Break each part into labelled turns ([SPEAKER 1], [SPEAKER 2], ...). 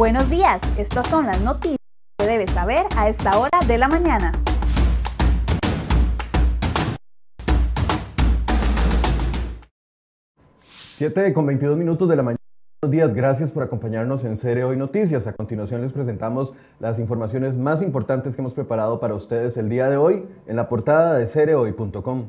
[SPEAKER 1] Buenos días, estas son las noticias que debes saber a esta hora de la mañana.
[SPEAKER 2] Siete con 22 minutos de la mañana. Buenos días, gracias por acompañarnos en Cere Hoy Noticias. A continuación les presentamos las informaciones más importantes que hemos preparado para ustedes el día de hoy en la portada de cerehoy.com.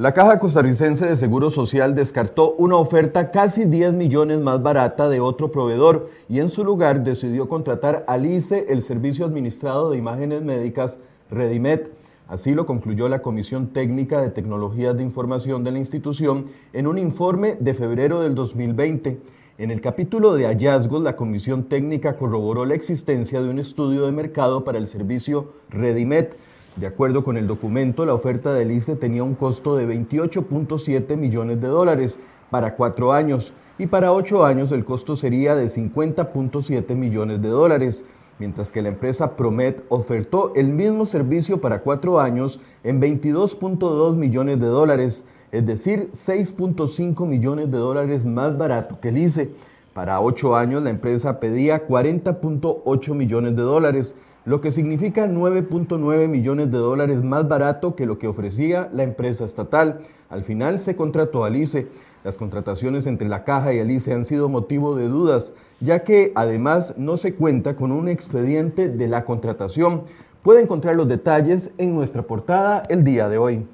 [SPEAKER 2] La Caja Costarricense de Seguro Social descartó una oferta casi 10 millones más barata de otro proveedor y en su lugar decidió contratar al ICE el servicio administrado de imágenes médicas Redimet. Así lo concluyó la Comisión Técnica de Tecnologías de Información de la institución en un informe de febrero del 2020. En el capítulo de hallazgos, la Comisión Técnica corroboró la existencia de un estudio de mercado para el servicio Redimet de acuerdo con el documento, la oferta del ICE tenía un costo de 28.7 millones de dólares para cuatro años y para ocho años el costo sería de 50.7 millones de dólares, mientras que la empresa Promet ofertó el mismo servicio para cuatro años en 22.2 millones de dólares, es decir, 6.5 millones de dólares más barato que el. Para ocho años la empresa pedía 40.8 millones de dólares, lo que significa 9.9 millones de dólares más barato que lo que ofrecía la empresa estatal. Al final se contrató al ICE. Las contrataciones entre la caja y el ICE han sido motivo de dudas, ya que además no se cuenta con un expediente de la contratación. Puede encontrar los detalles en nuestra portada el día de hoy.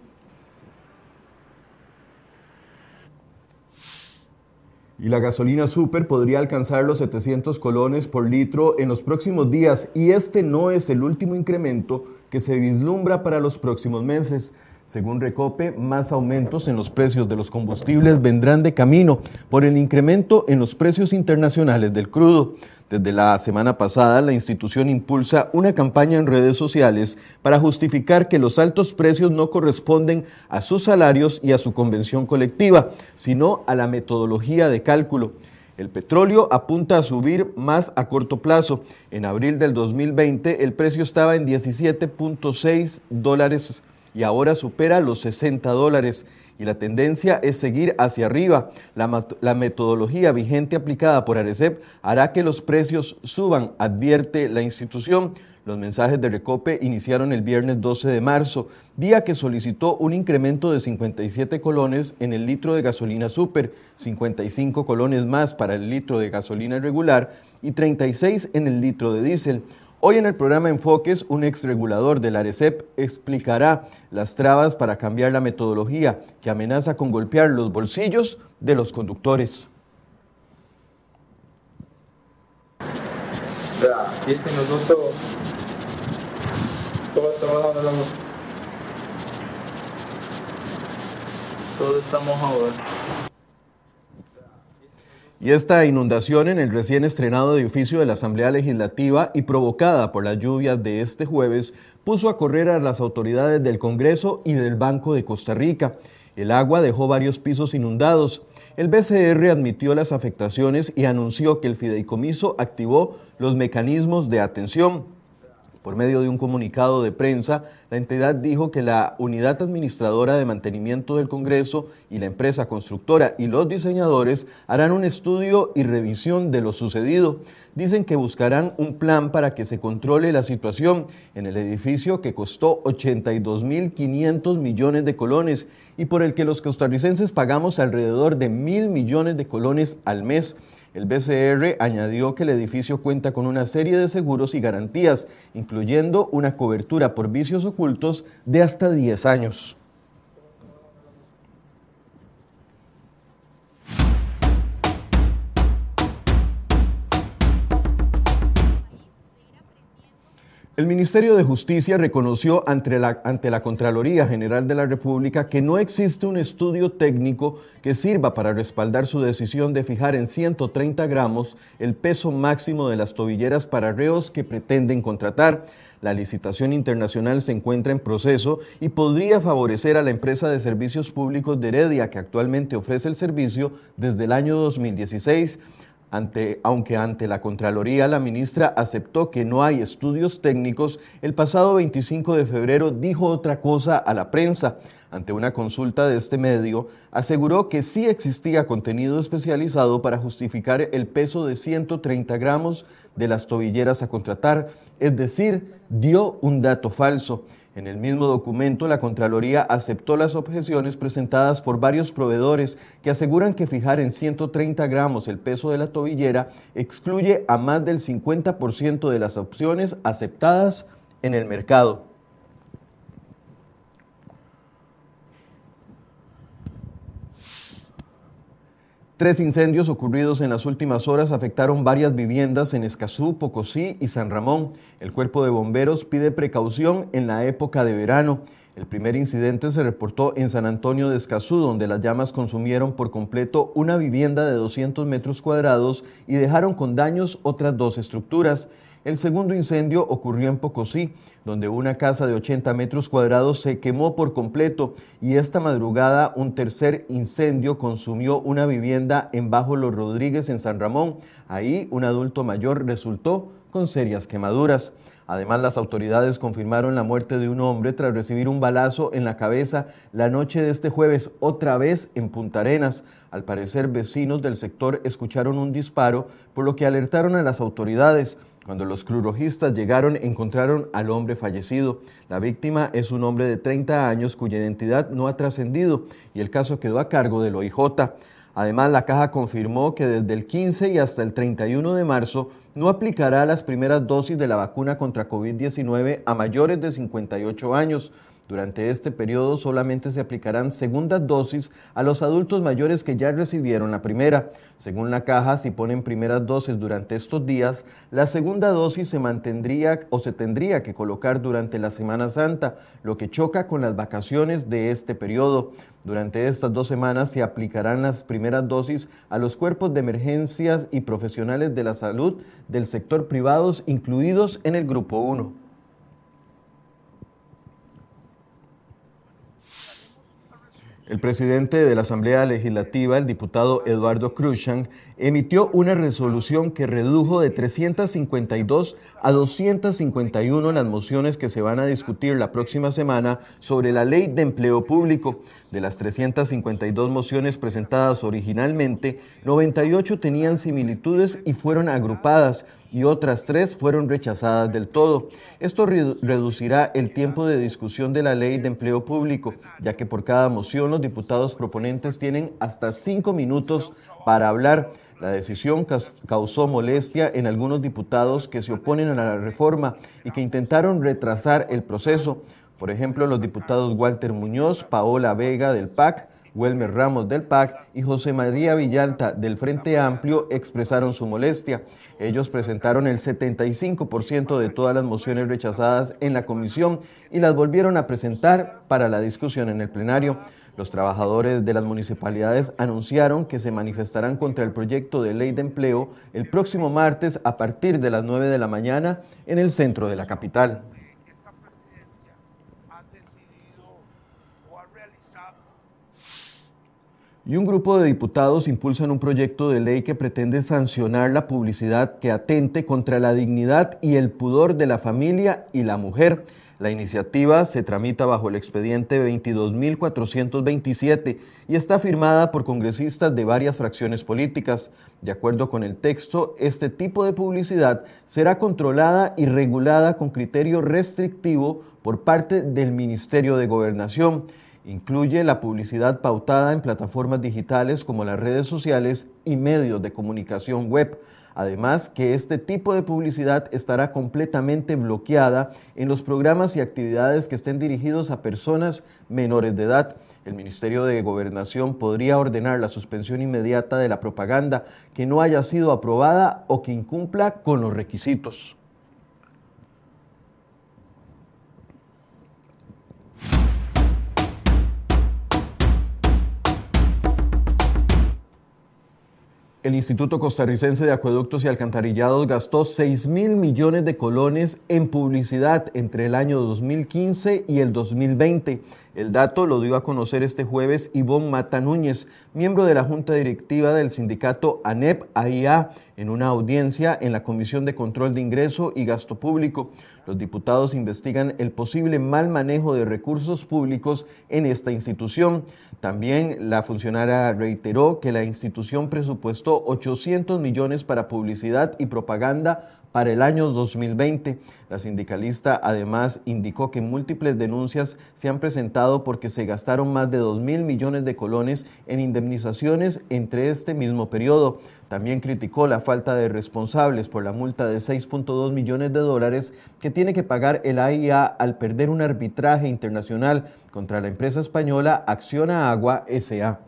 [SPEAKER 2] Y la gasolina super podría alcanzar los 700 colones por litro en los próximos días y este no es el último incremento que se vislumbra para los próximos meses. Según Recope, más aumentos en los precios de los combustibles vendrán de camino por el incremento en los precios internacionales del crudo. Desde la semana pasada, la institución impulsa una campaña en redes sociales para justificar que los altos precios no corresponden a sus salarios y a su convención colectiva, sino a la metodología de cálculo. El petróleo apunta a subir más a corto plazo. En abril del 2020 el precio estaba en 17.6 dólares y ahora supera los 60 dólares y la tendencia es seguir hacia arriba. La, metodología vigente aplicada por Arecep hará que los precios suban, advierte la institución. Los mensajes de Recope iniciaron el viernes 12 de marzo, día que solicitó un incremento de 57 colones en el litro de gasolina super, 55 colones más para el litro de gasolina regular y 36 en el litro de diésel. Hoy en el programa Enfoques, un exregulador del ARECEP explicará las trabas para cambiar la metodología que amenaza con golpear los bolsillos de los conductores.
[SPEAKER 3] este nosotros todos estamos ahora.
[SPEAKER 2] Y esta inundación en el recién estrenado edificio de la Asamblea Legislativa y provocada por las lluvias de este jueves puso a correr a las autoridades del Congreso y del Banco de Costa Rica. El agua dejó varios pisos inundados. El BCR admitió las afectaciones y anunció que el fideicomiso activó los mecanismos de atención. Por medio de un comunicado de prensa, la entidad dijo que la unidad administradora de mantenimiento del Congreso y la empresa constructora y los diseñadores harán un estudio y revisión de lo sucedido. Dicen que buscarán un plan para que se controle la situación en el edificio que costó 82.500 millones de colones y por el que los costarricenses pagamos alrededor de mil millones de colones al mes. El BCR añadió que el edificio cuenta con una serie de seguros y garantías, incluyendo una cobertura por vicios ocultos de hasta 10 años. El Ministerio de Justicia reconoció ante la, Contraloría General de la República que no existe un estudio técnico que sirva para respaldar su decisión de fijar en 130 gramos el peso máximo de las tobilleras para reos que pretenden contratar. La licitación internacional se encuentra en proceso y podría favorecer a la empresa de servicios públicos de Heredia, que actualmente ofrece el servicio desde el año 2016. Aunque ante la Contraloría la ministra aceptó que no hay estudios técnicos, el pasado 25 de febrero dijo otra cosa a la prensa. Ante una consulta de este medio, aseguró que sí existía contenido especializado para justificar el peso de 130 gramos de las tobilleras a contratar, es decir, dio un dato falso. En el mismo documento, la Contraloría aceptó las objeciones presentadas por varios proveedores que aseguran que fijar en 130 gramos el peso de la tobillera excluye a más del 50% de las opciones aceptadas en el mercado. Tres incendios ocurridos en las últimas horas afectaron varias viviendas en Escazú, Pocosí y San Ramón. El cuerpo de bomberos pide precaución en la época de verano. El primer incidente se reportó en San Antonio de Escazú, donde las llamas consumieron por completo una vivienda de 200 metros cuadrados y dejaron con daños otras dos estructuras. El segundo incendio ocurrió en Pocosí, donde una casa de 80 metros cuadrados se quemó por completo y esta madrugada un tercer incendio consumió una vivienda en Bajo Los Rodríguez en San Ramón. Ahí un adulto mayor resultó con serias quemaduras. Además, las autoridades confirmaron la muerte de un hombre tras recibir un balazo en la cabeza la noche de este jueves, otra vez en Punta Arenas. Al parecer, vecinos del sector escucharon un disparo, por lo que alertaron a las autoridades. Cuando los crurojistas llegaron, encontraron al hombre fallecido. La víctima es un hombre de 30 años cuya identidad no ha trascendido y el caso quedó a cargo del OIJ. Además, la caja confirmó que desde el 15 y hasta el 31 de marzo no aplicará las primeras dosis de la vacuna contra COVID-19 a mayores de 58 años. Durante este periodo solamente se aplicarán segundas dosis a los adultos mayores que ya recibieron la primera. Según la caja, si ponen primeras dosis durante estos días, la segunda dosis se mantendría o se tendría que colocar durante la Semana Santa, lo que choca con las vacaciones de este periodo. Durante estas dos semanas se aplicarán las primeras dosis a los cuerpos de emergencias y profesionales de la salud del sector privados incluidos en el Grupo 1. El presidente de la Asamblea Legislativa, el diputado Eduardo Cruzan, emitió una resolución que redujo de 352 a 251 las mociones que se van a discutir la próxima semana sobre la ley de empleo público. De las 352 mociones presentadas originalmente, 98 tenían similitudes y fueron agrupadas y otras tres fueron rechazadas del todo. Esto reducirá el tiempo de discusión de la ley de empleo público, ya que por cada moción los diputados proponentes tienen hasta cinco minutos para hablar. La decisión causó molestia en algunos diputados que se oponen a la reforma y que intentaron retrasar el proceso. Por ejemplo, los diputados Walter Muñoz, Paola Vega del PAC, Welmer Ramos del PAC y José María Villalta del Frente Amplio expresaron su molestia. Ellos presentaron el 75% de todas las mociones rechazadas en la comisión y las volvieron a presentar para la discusión en el plenario. Los trabajadores de las municipalidades anunciaron que se manifestarán contra el proyecto de ley de empleo el próximo martes a partir de las 9 de la mañana en el centro de la capital. Y un grupo de diputados impulsan un proyecto de ley que pretende sancionar la publicidad que atente contra la dignidad y el pudor de la familia y la mujer. La iniciativa se tramita bajo el expediente 22.427 y está firmada por congresistas de varias fracciones políticas. De acuerdo con el texto, este tipo de publicidad será controlada y regulada con criterio restrictivo por parte del Ministerio de Gobernación. Incluye la publicidad pautada en plataformas digitales como las redes sociales y medios de comunicación web. Además, que este tipo de publicidad estará completamente bloqueada en los programas y actividades que estén dirigidos a personas menores de edad. El Ministerio de Gobernación podría ordenar la suspensión inmediata de la propaganda que no haya sido aprobada o que incumpla con los requisitos. El Instituto Costarricense de Acueductos y Alcantarillados gastó 6 mil millones de colones en publicidad entre el año 2015 y el 2020. El dato lo dio a conocer este jueves Ivonne Mata Núñez, miembro de la Junta Directiva del sindicato ANEP-AIA, en una audiencia en la Comisión de Control de Ingreso y Gasto Público. Los diputados investigan el posible mal manejo de recursos públicos en esta institución. También la funcionaria reiteró que la institución presupuestó 800 millones para publicidad y propaganda para el año 2020. La sindicalista además indicó que múltiples denuncias se han presentado porque se gastaron más de 2 mil millones de colones en indemnizaciones entre este mismo periodo. También criticó la falta de responsables por la multa de 6.2 millones de dólares que tiene que pagar el AIA al perder un arbitraje internacional contra la empresa española Acciona Agua SA.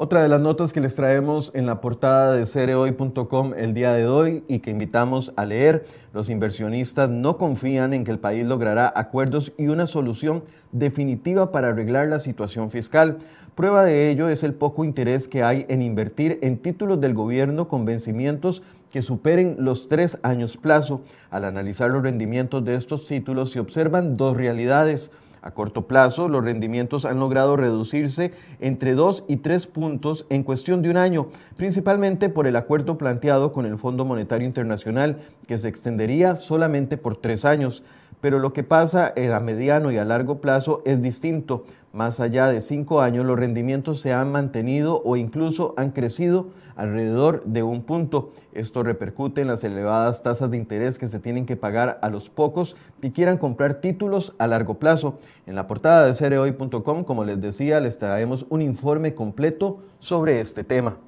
[SPEAKER 2] Otra de las notas que les traemos en la portada de cereoy.com el día de hoy y que invitamos a leer, los inversionistas no confían en que el país logrará acuerdos y una solución definitiva para arreglar la situación fiscal. Prueba de ello es el poco interés que hay en invertir en títulos del gobierno con vencimientos que superen los tres años plazo. Al analizar los rendimientos de estos títulos se observan dos realidades. A corto plazo, los rendimientos han logrado reducirse entre 2 y 3 puntos en cuestión de un año, principalmente por el acuerdo planteado con el Fondo Monetario Internacional, que se extendería solamente por tres años pero lo que pasa a mediano y a largo plazo es distinto. Más allá de cinco años, los rendimientos se han mantenido o incluso han crecido alrededor de un punto. Esto repercute en las elevadas tasas de interés que se tienen que pagar a los pocos que quieran comprar títulos a largo plazo. En la portada de cereoy.com, como les decía, les traemos un informe completo sobre este tema.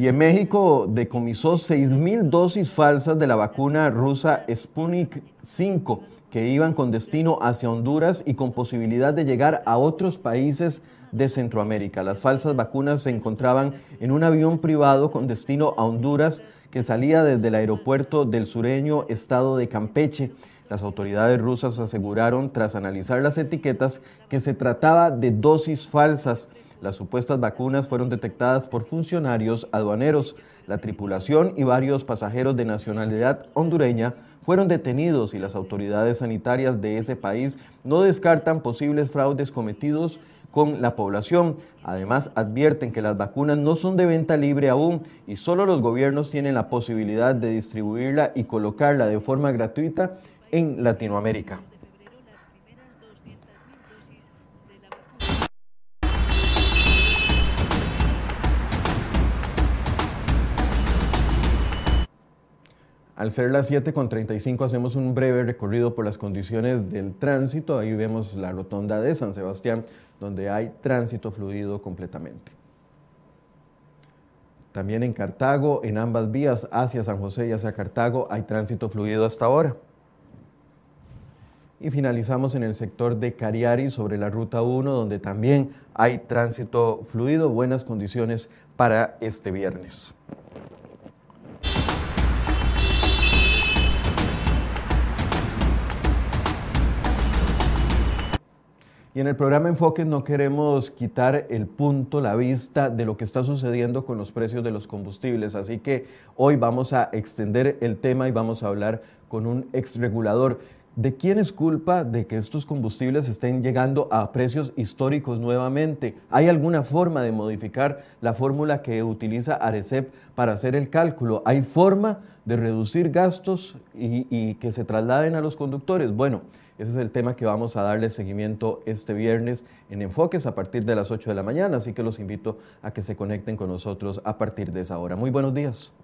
[SPEAKER 2] Y en México decomisó 6.000 dosis falsas de la vacuna rusa Sputnik 5 que iban con destino hacia Honduras y con posibilidad de llegar a otros países de Centroamérica. Las falsas vacunas se encontraban en un avión privado con destino a Honduras que salía desde el aeropuerto del sureño estado de Campeche. Las autoridades rusas aseguraron, tras analizar las etiquetas, que se trataba de dosis falsas. Las supuestas vacunas fueron detectadas por funcionarios aduaneros. La tripulación y varios pasajeros de nacionalidad hondureña fueron detenidos y las autoridades sanitarias de ese país no descartan posibles fraudes cometidos con la población. Además, advierten que las vacunas no son de venta libre aún y solo los gobiernos tienen la posibilidad de distribuirla y colocarla de forma gratuita en Latinoamérica. Al ser las 7.35 hacemos un breve recorrido por las condiciones del tránsito. Ahí vemos la rotonda de San Sebastián, donde hay tránsito fluido completamente. También en Cartago, en ambas vías, hacia San José y hacia Cartago, hay tránsito fluido hasta ahora. Y finalizamos en el sector de Cariari sobre la ruta 1, donde también hay tránsito fluido, buenas condiciones para este viernes. Y en el programa Enfoques no queremos quitar el punto, la vista de lo que está sucediendo con los precios de los combustibles. Así que hoy vamos a extender el tema y vamos a hablar con un exregulador. ¿De quién es culpa de que estos combustibles estén llegando a precios históricos nuevamente? ¿Hay alguna forma de modificar la fórmula que utiliza Arecep para hacer el cálculo? ¿Hay forma de reducir gastos y, que se trasladen a los conductores? Bueno, ese es el tema que vamos a darle seguimiento este viernes en Enfoques a partir de las 8 de la mañana, así que los invito a que se conecten con nosotros a partir de esa hora. Muy buenos días.